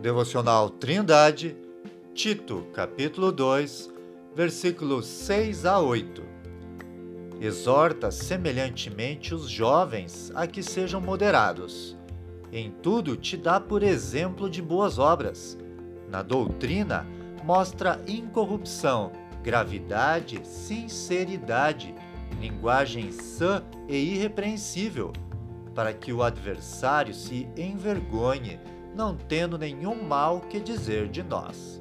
Devocional Trindade, Tito, capítulo 2, versículos 6 a 8. Exorta semelhantemente os jovens a que sejam moderados. Em tudo te dá por exemplo de boas obras. Na doutrina, mostra incorrupção, gravidade, sinceridade, linguagem sã e irrepreensível, para que o adversário se envergonhe não tendo nenhum mal que dizer de nós.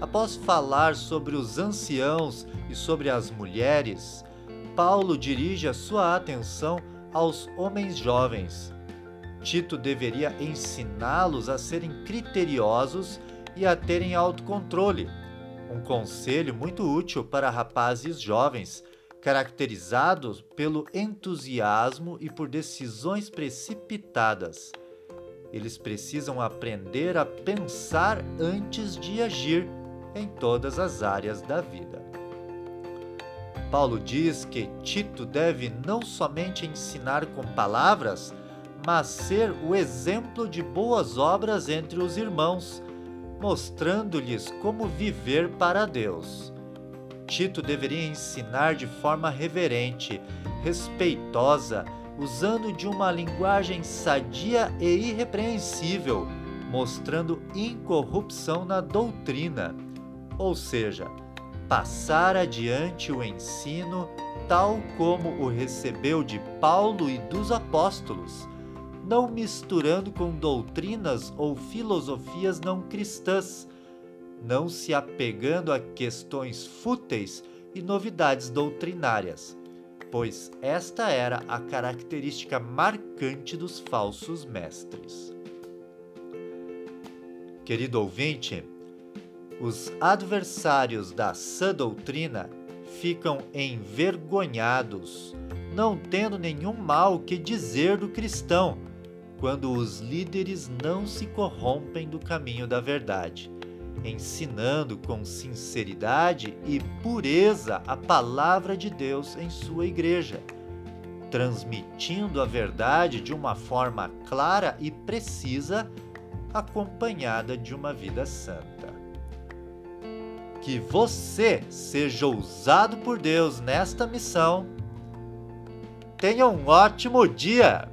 Após falar sobre os anciãos e sobre as mulheres, Paulo dirige a sua atenção aos homens jovens. Tito deveria ensiná-los a serem criteriosos e a terem autocontrole. Um conselho muito útil para rapazes jovens, caracterizados pelo entusiasmo e por decisões precipitadas. Eles precisam aprender a pensar antes de agir em todas as áreas da vida. Paulo diz que Tito deve não somente ensinar com palavras, mas ser o exemplo de boas obras entre os irmãos, mostrando-lhes como viver para Deus. Tito deveria ensinar de forma reverente, respeitosa, usando de uma linguagem sadia e irrepreensível, mostrando incorrupção na doutrina, ou seja, passar adiante o ensino tal como o recebeu de Paulo e dos apóstolos, não misturando com doutrinas ou filosofias não cristãs, não se apegando a questões fúteis e novidades doutrinárias pois esta era a característica marcante dos falsos mestres. Querido ouvinte, os adversários da sã doutrina ficam envergonhados, não tendo nenhum mal que dizer do cristão, quando os líderes não se corrompem do caminho da verdade ensinando com sinceridade e pureza a palavra de Deus em sua igreja, transmitindo a verdade de uma forma clara e precisa, acompanhada de uma vida santa. Que você seja usado por Deus nesta missão. Tenha um ótimo dia!